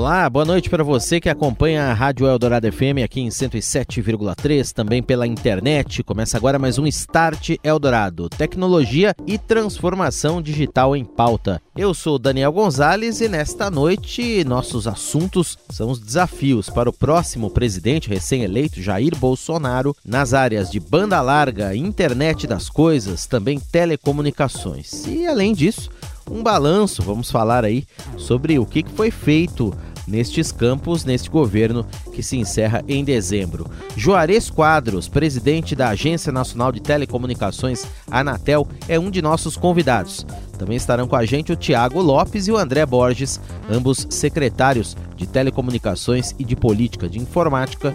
Olá, boa noite para você que acompanha a Rádio Eldorado FM aqui em 107,3, também pela internet. Começa agora mais um Start Eldorado, tecnologia e transformação digital em pauta. Eu sou Daniel Gonzalez e nesta noite nossos assuntos são os desafios para o próximo presidente recém-eleito Jair Bolsonaro nas áreas de banda larga, internet das coisas, também telecomunicações. E além disso, um balanço, vamos falar aí sobre o que foi feito nestes campos, neste governo que se encerra em dezembro. Juarez Quadros, presidente da Agência Nacional de Telecomunicações, Anatel, é um de nossos convidados. Também estarão com a gente o Tiago Lopes e o André Borges, ambos secretários de Telecomunicações e de Política de Informática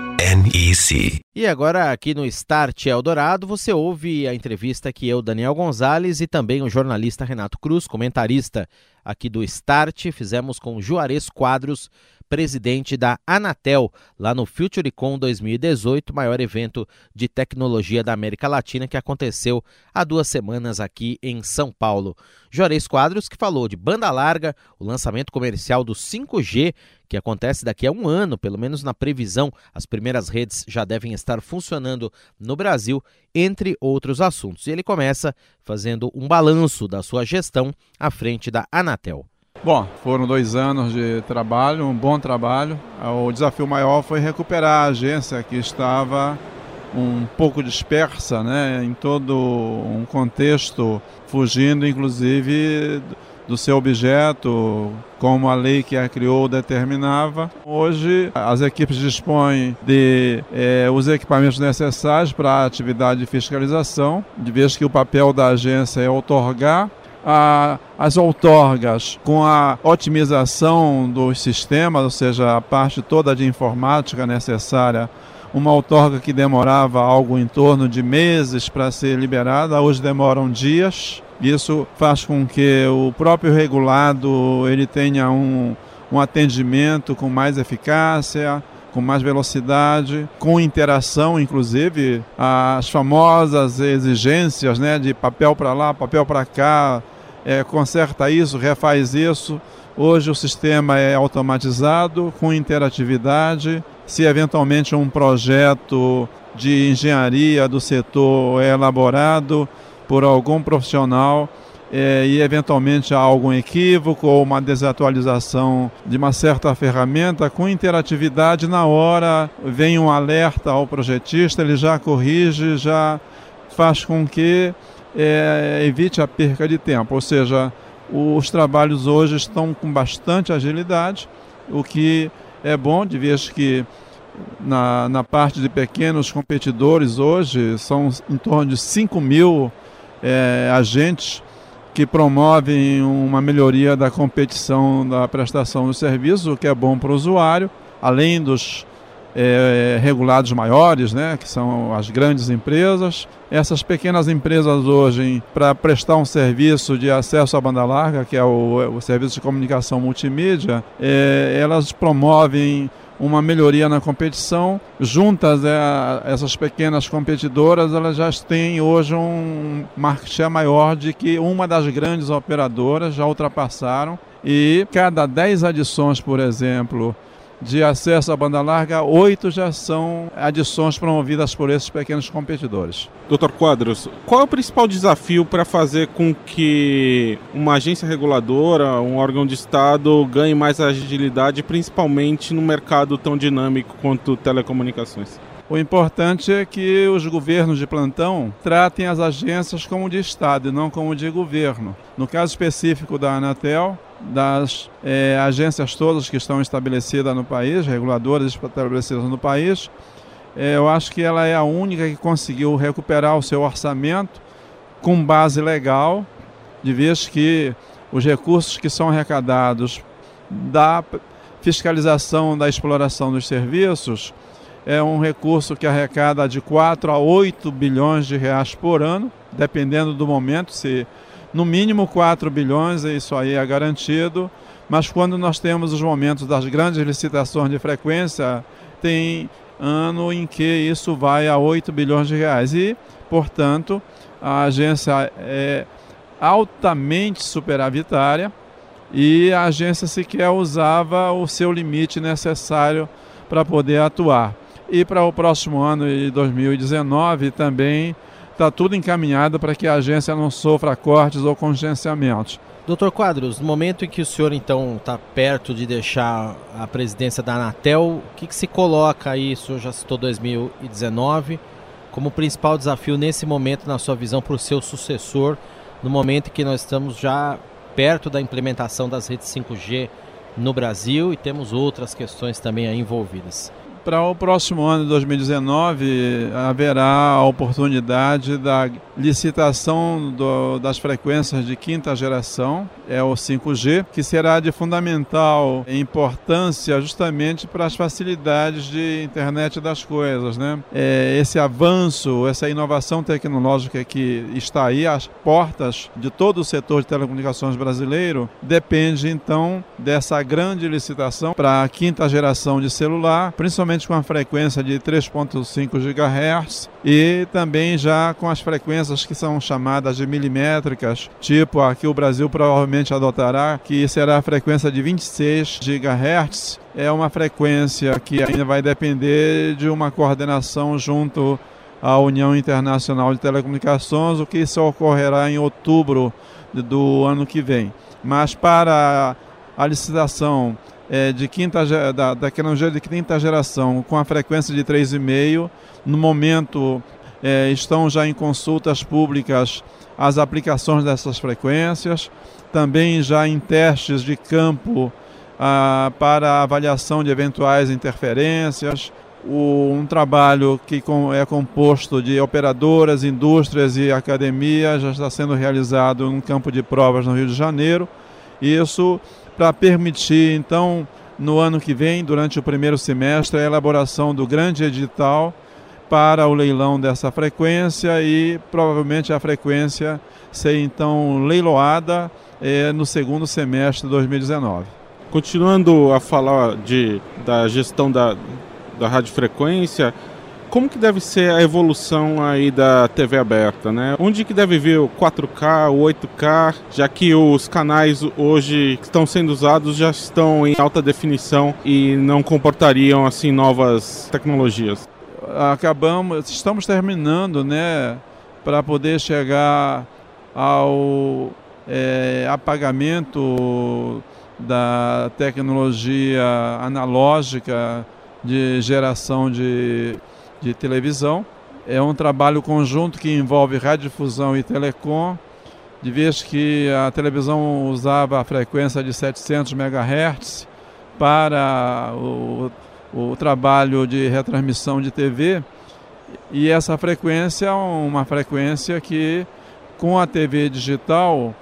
NEC. E agora, aqui no Start Eldorado, você ouve a entrevista que eu, Daniel Gonzalez, e também o jornalista Renato Cruz, comentarista aqui do Start, fizemos com Juarez Quadros, presidente da Anatel, lá no FutureCon 2018, maior evento de tecnologia da América Latina que aconteceu há duas semanas aqui em São Paulo. Juarez Quadros que falou de banda larga, o lançamento comercial do 5G, que acontece daqui a um ano, pelo menos na previsão, as primeiras redes já devem estar funcionando no Brasil, entre outros assuntos. E ele começa fazendo um balanço da sua gestão à frente da Anatel. Bom, foram dois anos de trabalho, um bom trabalho. O desafio maior foi recuperar a agência que estava um pouco dispersa, né, em todo um contexto, fugindo inclusive do seu objeto, como a lei que a criou determinava. Hoje, as equipes dispõem de eh, os equipamentos necessários para a atividade de fiscalização, de vez que o papel da agência é otorgar a, as outorgas com a otimização dos sistemas, ou seja, a parte toda de informática necessária, uma outorga que demorava algo em torno de meses para ser liberada, hoje demoram dias. Isso faz com que o próprio regulado ele tenha um, um atendimento com mais eficácia, com mais velocidade, com interação, inclusive as famosas exigências né, de papel para lá, papel para cá, é, conserta isso, refaz isso. Hoje o sistema é automatizado, com interatividade. Se eventualmente um projeto de engenharia do setor é elaborado por algum profissional é, e eventualmente há algum equívoco ou uma desatualização de uma certa ferramenta, com interatividade na hora vem um alerta ao projetista, ele já corrige, já faz com que é, evite a perca de tempo. Ou seja, os trabalhos hoje estão com bastante agilidade, o que é bom, de vez que na, na parte de pequenos competidores hoje são em torno de 5 mil é, agentes que promovem uma melhoria da competição da prestação do serviço, o que é bom para o usuário, além dos é, regulados maiores, né, que são as grandes empresas. Essas pequenas empresas hoje, para prestar um serviço de acesso à banda larga, que é o, o serviço de comunicação multimídia, é, elas promovem uma melhoria na competição. Juntas, é, essas pequenas competidoras, elas já têm hoje um market share maior de que uma das grandes operadoras já ultrapassaram. E cada 10 adições, por exemplo, de acesso à banda larga, oito já são adições promovidas por esses pequenos competidores. Doutor Quadros, qual é o principal desafio para fazer com que uma agência reguladora, um órgão de Estado, ganhe mais agilidade, principalmente no mercado tão dinâmico quanto telecomunicações? O importante é que os governos de plantão tratem as agências como de Estado e não como de governo. No caso específico da Anatel, das é, agências todas que estão estabelecidas no país, reguladoras estabelecidas no país, é, eu acho que ela é a única que conseguiu recuperar o seu orçamento com base legal, de vez que os recursos que são arrecadados da fiscalização da exploração dos serviços é um recurso que arrecada de 4 a 8 bilhões de reais por ano, dependendo do momento, se no mínimo 4 bilhões, isso aí é garantido, mas quando nós temos os momentos das grandes licitações de frequência, tem ano em que isso vai a 8 bilhões de reais e, portanto, a agência é altamente superavitária e a agência sequer usava o seu limite necessário para poder atuar. E para o próximo ano de 2019 também está tudo encaminhado para que a agência não sofra cortes ou contingenciamentos. Doutor Quadros, no momento em que o senhor então está perto de deixar a presidência da Anatel, o que, que se coloca aí, o senhor já citou 2019, como principal desafio nesse momento, na sua visão, para o seu sucessor, no momento em que nós estamos já perto da implementação das redes 5G no Brasil e temos outras questões também envolvidas. Para o próximo ano de 2019, haverá a oportunidade da licitação do, das frequências de quinta geração, é o 5G, que será de fundamental importância justamente para as facilidades de internet das coisas. Né? É, esse avanço, essa inovação tecnológica que está aí às portas de todo o setor de telecomunicações brasileiro, depende então dessa grande licitação para a quinta geração de celular, principalmente com a frequência de 3.5 GHz e também já com as frequências que são chamadas de milimétricas, tipo a que o Brasil provavelmente adotará, que será a frequência de 26 GHz. É uma frequência que ainda vai depender de uma coordenação junto à União Internacional de Telecomunicações, o que só ocorrerá em outubro do ano que vem. Mas para a licitação é, de quinta, da, da tecnologia de quinta geração com a frequência de 3,5. No momento, é, estão já em consultas públicas as aplicações dessas frequências, também já em testes de campo ah, para avaliação de eventuais interferências. O, um trabalho que com, é composto de operadoras, indústrias e academia já está sendo realizado no campo de provas no Rio de Janeiro. Isso para permitir, então, no ano que vem, durante o primeiro semestre, a elaboração do grande edital para o leilão dessa frequência e provavelmente a frequência ser então leiloada eh, no segundo semestre de 2019. Continuando a falar de, da gestão da, da radiofrequência, como que deve ser a evolução aí da TV aberta, né? Onde que deve vir o 4K, o 8K, já que os canais hoje que estão sendo usados já estão em alta definição e não comportariam assim novas tecnologias? Acabamos, estamos terminando, né, para poder chegar ao é, apagamento da tecnologia analógica de geração de de televisão. É um trabalho conjunto que envolve radiodifusão e telecom, de vez que a televisão usava a frequência de 700 MHz para o, o trabalho de retransmissão de TV, e essa frequência é uma frequência que, com a TV digital,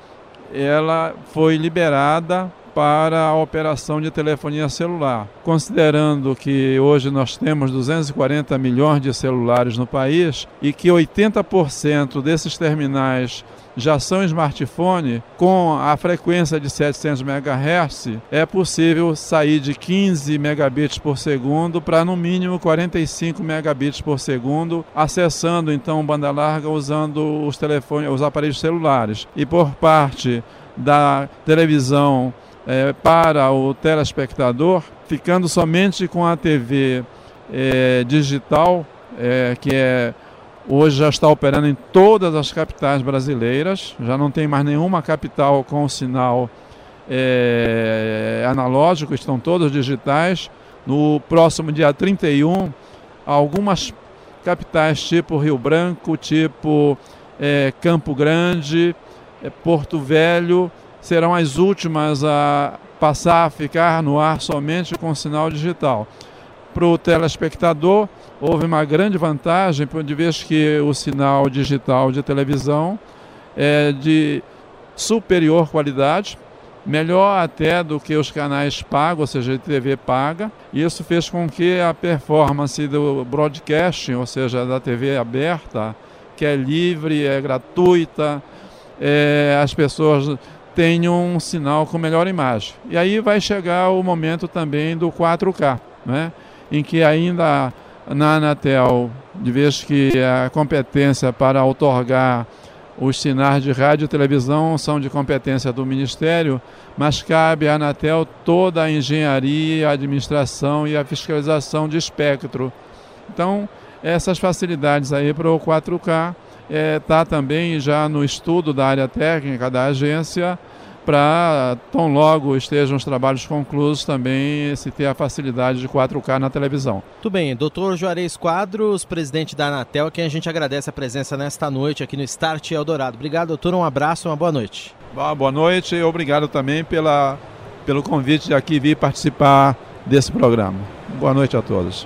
ela foi liberada para a operação de telefonia celular. Considerando que hoje nós temos 240 milhões de celulares no país e que 80% desses terminais já são smartphone, com a frequência de 700 MHz, é possível sair de 15 megabits por segundo para no mínimo 45 megabits por segundo, acessando então banda larga usando os telefones, os aparelhos celulares. E por parte da televisão é, para o telespectador, ficando somente com a TV é, digital, é, que é hoje já está operando em todas as capitais brasileiras, já não tem mais nenhuma capital com sinal é, analógico, estão todos digitais. No próximo dia 31, algumas capitais tipo Rio Branco, tipo é, Campo Grande, é, Porto Velho, serão as últimas a passar a ficar no ar somente com sinal digital. Para o telespectador, houve uma grande vantagem, de vez que o sinal digital de televisão é de superior qualidade, melhor até do que os canais pagos, ou seja, de TV paga. Isso fez com que a performance do broadcasting, ou seja, da TV aberta, que é livre, é gratuita, é, as pessoas tenham um sinal com melhor imagem. E aí vai chegar o momento também do 4K, né? em que ainda na Anatel, de vez que a competência para otorgar os sinais de rádio e televisão são de competência do Ministério, mas cabe à Anatel toda a engenharia, a administração e a fiscalização de espectro. Então, essas facilidades aí para o 4K está é, também já no estudo da área técnica da agência para, tão logo estejam os trabalhos conclusos, também se ter a facilidade de 4K na televisão. Tudo bem, doutor Juarez Quadros, presidente da Anatel, a quem a gente agradece a presença nesta noite aqui no Start Eldorado. Obrigado, doutor, um abraço e uma boa noite. Boa noite e obrigado também pela, pelo convite de aqui vir participar desse programa. Boa noite a todos.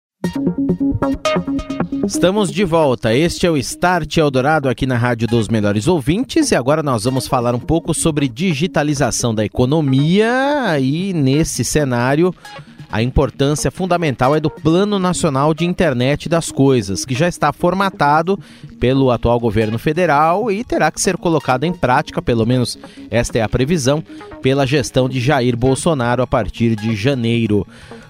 Estamos de volta. Este é o Start Eldorado aqui na Rádio dos Melhores Ouvintes e agora nós vamos falar um pouco sobre digitalização da economia e nesse cenário a importância fundamental é do Plano Nacional de Internet das Coisas, que já está formatado pelo atual governo federal e terá que ser colocado em prática, pelo menos esta é a previsão, pela gestão de Jair Bolsonaro a partir de janeiro.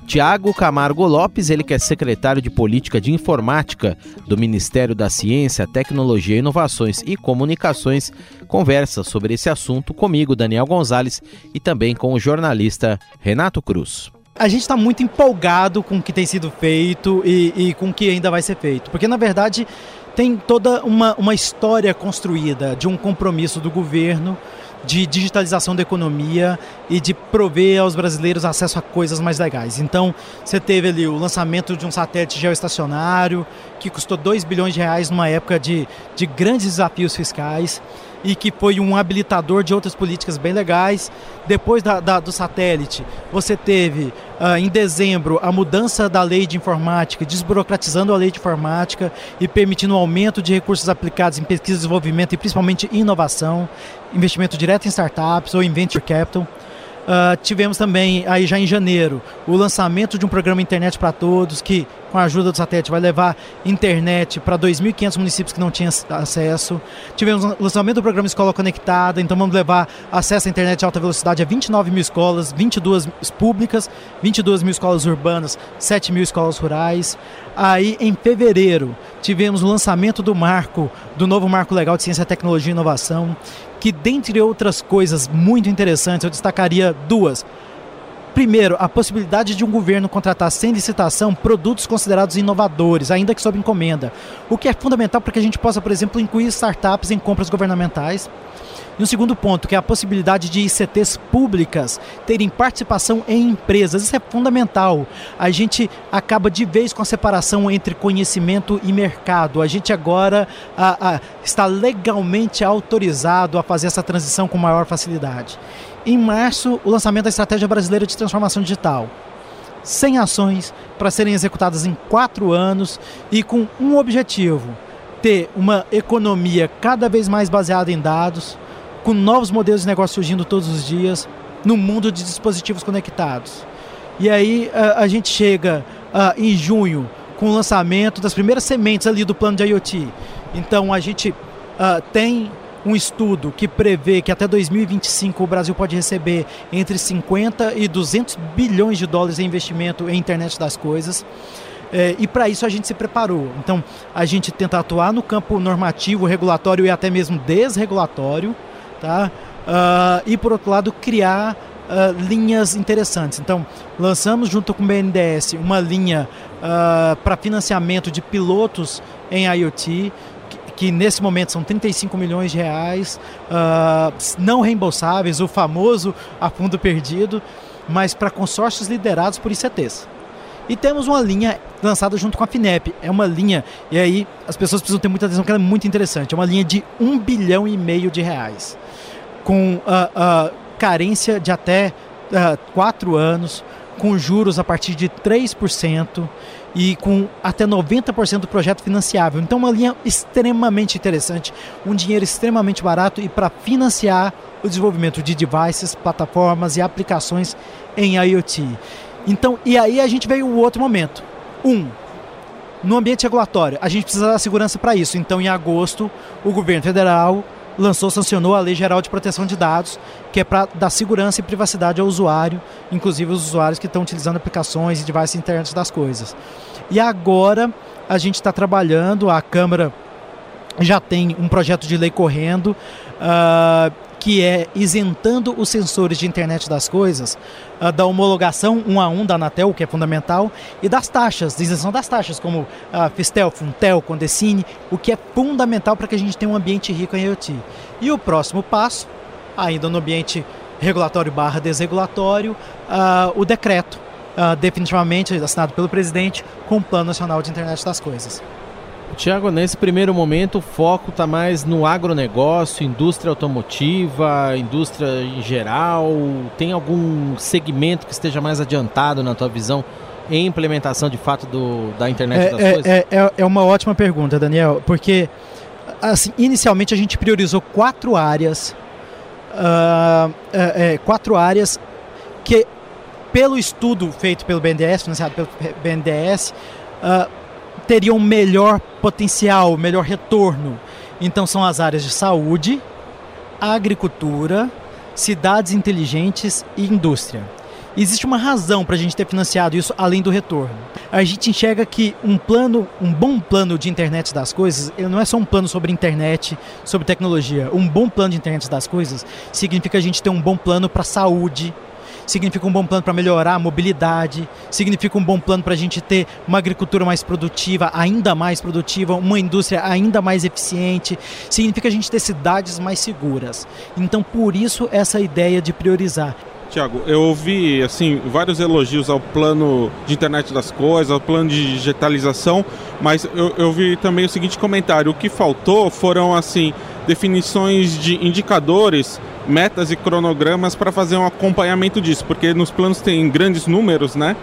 Tiago Camargo Lopes, ele que é secretário de Política de Informática do Ministério da Ciência, Tecnologia, Inovações e Comunicações, conversa sobre esse assunto comigo, Daniel Gonzalez, e também com o jornalista Renato Cruz. A gente está muito empolgado com o que tem sido feito e, e com o que ainda vai ser feito, porque na verdade tem toda uma, uma história construída de um compromisso do governo de digitalização da economia e de prover aos brasileiros acesso a coisas mais legais. Então, você teve ali o lançamento de um satélite geoestacionário que custou 2 bilhões de reais numa época de, de grandes desafios fiscais e que foi um habilitador de outras políticas bem legais. Depois da, da, do satélite, você teve uh, em dezembro a mudança da lei de informática, desburocratizando a lei de informática e permitindo o um aumento de recursos aplicados em pesquisa desenvolvimento e principalmente inovação, investimento direto em startups ou em venture capital. Uh, tivemos também, aí já em janeiro, o lançamento de um programa Internet para Todos, que, com a ajuda do satélite, vai levar internet para 2.500 municípios que não tinham acesso. Tivemos o lançamento do programa Escola Conectada, então vamos levar acesso à internet de alta velocidade a 29 mil escolas, 22 públicas, 22 mil escolas urbanas, 7 mil escolas rurais. Aí, em fevereiro, tivemos o lançamento do marco, do novo Marco Legal de Ciência, Tecnologia e Inovação, que, dentre outras coisas muito interessantes, eu destacaria duas. Primeiro, a possibilidade de um governo contratar sem licitação produtos considerados inovadores, ainda que sob encomenda, o que é fundamental para que a gente possa, por exemplo, incluir startups em compras governamentais. E um segundo ponto, que é a possibilidade de ICTs públicas terem participação em empresas. Isso é fundamental. A gente acaba de vez com a separação entre conhecimento e mercado. A gente agora a, a, está legalmente autorizado a fazer essa transição com maior facilidade. Em março, o lançamento da Estratégia Brasileira de Transformação Digital. 100 ações para serem executadas em quatro anos e com um objetivo: ter uma economia cada vez mais baseada em dados, com novos modelos de negócio surgindo todos os dias, no mundo de dispositivos conectados. E aí a, a gente chega uh, em junho com o lançamento das primeiras sementes ali do plano de IoT. Então a gente uh, tem um estudo que prevê que até 2025 o Brasil pode receber entre 50 e 200 bilhões de dólares em investimento em internet das coisas. É, e para isso a gente se preparou. Então, a gente tenta atuar no campo normativo, regulatório e até mesmo desregulatório, tá? uh, e, por outro lado, criar uh, linhas interessantes. Então, lançamos junto com o BNDES uma linha uh, para financiamento de pilotos em IoT, que, que, nesse momento são 35 milhões de reais, não reembolsáveis, o famoso a fundo perdido, mas para consórcios liderados por ICTs. E temos uma linha lançada junto com a FINEP. É uma linha, e aí as pessoas precisam ter muita atenção, que ela é muito interessante. É uma linha de um bilhão e meio de reais. Com uh, uh, carência de até uh, quatro anos, com juros a partir de 3% e com até 90% do projeto financiável. Então, uma linha extremamente interessante, um dinheiro extremamente barato e para financiar o desenvolvimento de devices, plataformas e aplicações em IoT. Então, e aí a gente veio o outro momento. Um, no ambiente regulatório, a gente precisa dar segurança para isso. Então, em agosto, o governo federal lançou, sancionou a Lei Geral de Proteção de Dados, que é para dar segurança e privacidade ao usuário, inclusive os usuários que estão utilizando aplicações e devices internet das coisas. E agora a gente está trabalhando, a Câmara já tem um projeto de lei correndo uh, que é isentando os sensores de internet das coisas uh, da homologação um a um da Anatel, que é fundamental, e das taxas, da isenção das taxas, como a uh, Fistel, Funtel, Condecine, o que é fundamental para que a gente tenha um ambiente rico em IoT. E o próximo passo, ainda no ambiente regulatório barra desregulatório, uh, o decreto, uh, definitivamente assinado pelo presidente, com o Plano Nacional de Internet das Coisas. Tiago, nesse primeiro momento o foco está mais no agronegócio, indústria automotiva, indústria em geral. Tem algum segmento que esteja mais adiantado na tua visão em implementação de fato do, da internet é, das é, coisas? É, é, é uma ótima pergunta, Daniel, porque assim, inicialmente a gente priorizou quatro áreas, uh, é, quatro áreas que pelo estudo feito pelo BNDES, financiado pelo BNDES, uh, teriam melhor potencial, melhor retorno. Então são as áreas de saúde, agricultura, cidades inteligentes e indústria. Existe uma razão para a gente ter financiado isso além do retorno. A gente enxerga que um plano, um bom plano de internet das coisas, ele não é só um plano sobre internet, sobre tecnologia. Um bom plano de internet das coisas significa a gente ter um bom plano para saúde, significa um bom plano para melhorar a mobilidade, significa um bom plano para a gente ter uma agricultura mais produtiva, ainda mais produtiva, uma indústria ainda mais eficiente, significa a gente ter cidades mais seguras. Então, por isso, essa ideia de priorizar. Tiago, eu ouvi assim vários elogios ao plano de internet das coisas, ao plano de digitalização, mas eu, eu vi também o seguinte comentário: o que faltou foram assim definições de indicadores metas e cronogramas para fazer um acompanhamento disso, porque nos planos tem grandes números, né?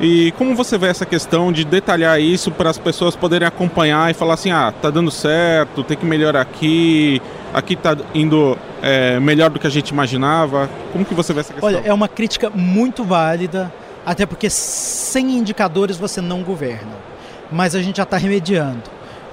E como você vê essa questão de detalhar isso para as pessoas poderem acompanhar e falar assim, ah, tá dando certo, tem que melhorar aqui, aqui tá indo é, melhor do que a gente imaginava. Como que você vê essa questão? Olha, é uma crítica muito válida, até porque sem indicadores você não governa. Mas a gente já está remediando.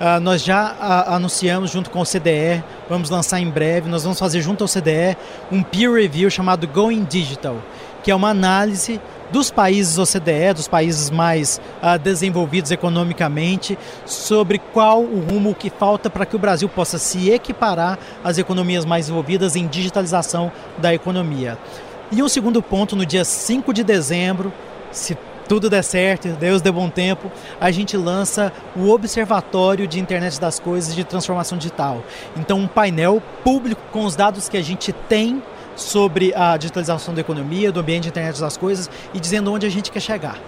Uh, nós já uh, anunciamos junto com o CDE, vamos lançar em breve, nós vamos fazer junto ao CDE um peer review chamado Going Digital, que é uma análise dos países OCDE, dos países mais uh, desenvolvidos economicamente, sobre qual o rumo que falta para que o Brasil possa se equiparar às economias mais desenvolvidas em digitalização da economia. E um segundo ponto, no dia 5 de dezembro, se tudo der certo, Deus dê bom tempo, a gente lança o Observatório de Internet das Coisas de Transformação Digital. Então, um painel público com os dados que a gente tem sobre a digitalização da economia, do ambiente de internet das coisas e dizendo onde a gente quer chegar.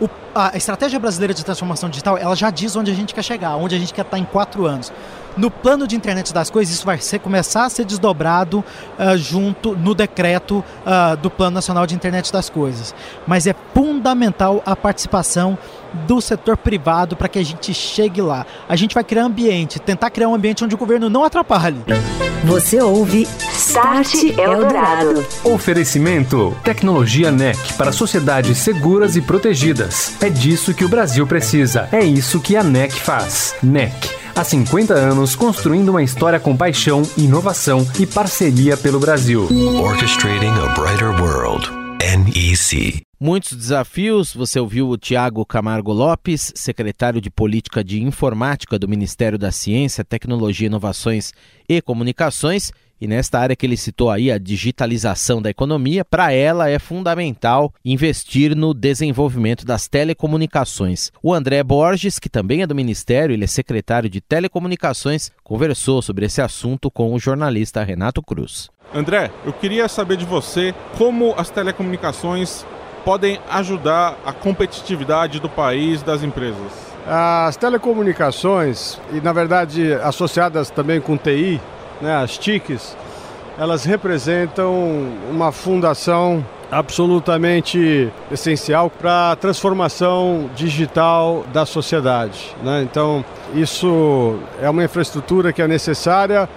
O, a estratégia brasileira de transformação digital, ela já diz onde a gente quer chegar, onde a gente quer estar em quatro anos. No plano de internet das coisas, isso vai ser, começar a ser desdobrado uh, junto no decreto uh, do Plano Nacional de Internet das Coisas. Mas é fundamental a participação do setor privado para que a gente chegue lá. A gente vai criar ambiente, tentar criar um ambiente onde o governo não atrapalhe. Você ouve Start Eldorado. Oferecimento: Tecnologia NEC para sociedades seguras e protegidas. É disso que o Brasil precisa. É isso que a NEC faz. NEC Há 50 anos construindo uma história com paixão, inovação e parceria pelo Brasil. Orchestrating a Brighter World. NEC. Muitos desafios. Você ouviu o Tiago Camargo Lopes, secretário de Política de Informática do Ministério da Ciência, Tecnologia, Inovações e Comunicações, E nesta área que ele citou aí, a digitalização da economia, para ela é fundamental investir no desenvolvimento das telecomunicações. O André Borges, que também é do Ministério, ele é secretário de Telecomunicações, conversou sobre esse assunto com o jornalista Renato Cruz. André, eu queria saber de você como as telecomunicações podem ajudar a competitividade do país, das empresas. As telecomunicações, e na verdade associadas também com TI, né, as TICs, elas representam uma fundação absolutamente essencial para a transformação digital da sociedade. Né? Então, isso é uma infraestrutura que é necessária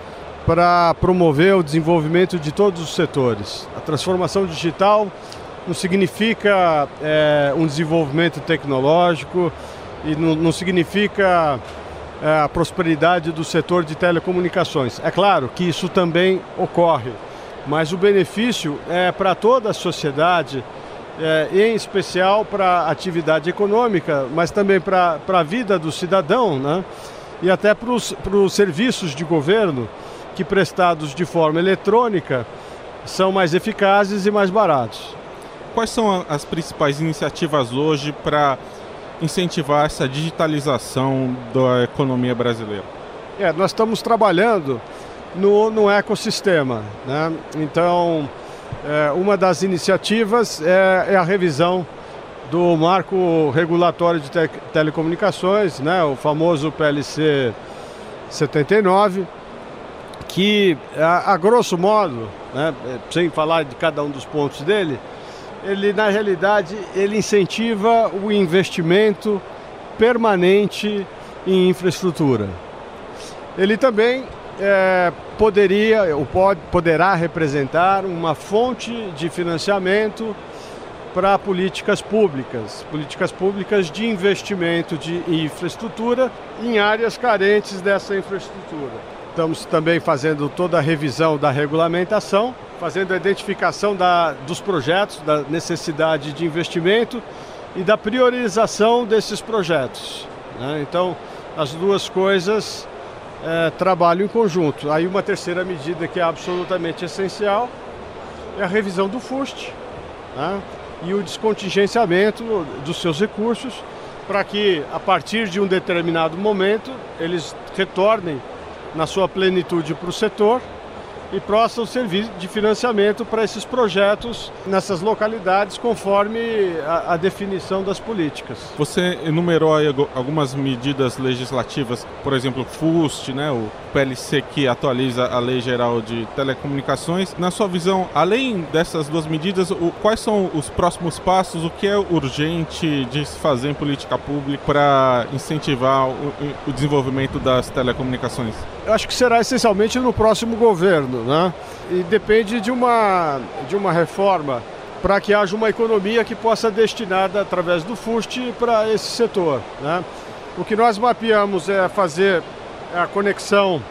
para promover o desenvolvimento de todos os setores. A transformação digital não significa é, um desenvolvimento tecnológico e não, não significa é, a prosperidade do setor de telecomunicações. É claro que isso também ocorre, mas o benefício é para toda a sociedade, é, em especial para a atividade econômica, mas também para a vida do cidadão, né? e até para os serviços de governo que prestados de forma eletrônica são mais eficazes e mais baratos. Quais são as principais iniciativas hoje para incentivar essa digitalização da economia brasileira? É, nós estamos trabalhando no, no ecossistema. Né? Então, é, uma das iniciativas é, é, a revisão do marco regulatório de te telecomunicações, né? o famoso PLC 79, que, a, a grosso modo, né? sem falar de cada um dos pontos dele, ele na realidade ele incentiva o investimento permanente em infraestrutura. Ele também é, poderia ou pode, poderá representar uma fonte de financiamento para políticas públicas, políticas públicas de investimento de infraestrutura em áreas carentes dessa infraestrutura. Estamos também fazendo toda a revisão da regulamentação fazendo a identificação da, dos projetos, da necessidade de investimento e da priorização desses projetos. Né? Então, as duas coisas é, trabalham em conjunto. Aí, uma terceira medida que é absolutamente essencial é a revisão do FUST né? e o descontingenciamento dos seus recursos para que, a partir de um determinado momento, eles retornem na sua plenitude para o setor e possam servir de financiamento para esses projetos nessas localidades, conforme a, a definição das políticas. Você enumerou aí algumas medidas legislativas, por exemplo, o FUST, né, o PLC que atualiza a Lei Geral de Telecomunicações. Na sua visão, além dessas duas medidas, o, quais são os próximos passos? O que é urgente de se fazer em política pública para incentivar o, o desenvolvimento das telecomunicações? Eu acho que será essencialmente no próximo governo, né? E depende de uma, de uma reforma para que haja uma economia que possa destinada através do FUST para esse setor, né? O que nós mapeamos é fazer a conexão,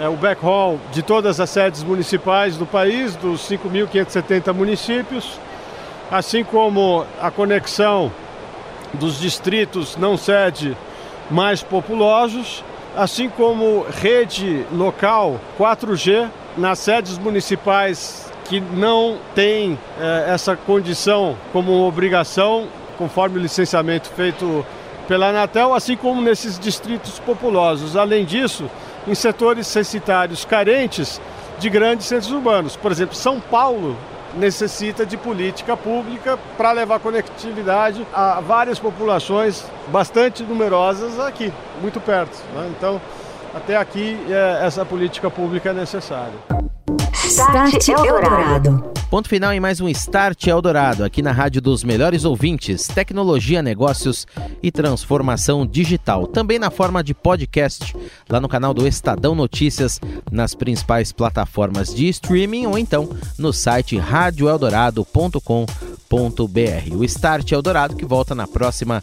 é, o backhaul de todas as sedes municipais do país, dos 5.570 municípios, assim como a conexão dos distritos não sede mais populosos assim como rede local 4G nas sedes municipais que não têm eh, essa condição como obrigação, conforme o licenciamento feito pela Anatel, assim como nesses distritos populosos. Além disso, em setores censitários carentes de grandes centros urbanos. Por exemplo, São Paulo necessita de política pública para levar conectividade a várias populações bastante numerosas aqui, muito perto. Né? Então, até aqui, é, essa política pública é necessária. Start Eldorado. Ponto final em mais um Start Eldorado, aqui na Rádio dos Melhores Ouvintes, Tecnologia, Negócios e Transformação Digital. Também na forma de podcast, lá no canal do Estadão Notícias, nas principais plataformas de streaming ou então no site radioeldorado.com.br. O Start Eldorado que volta na próxima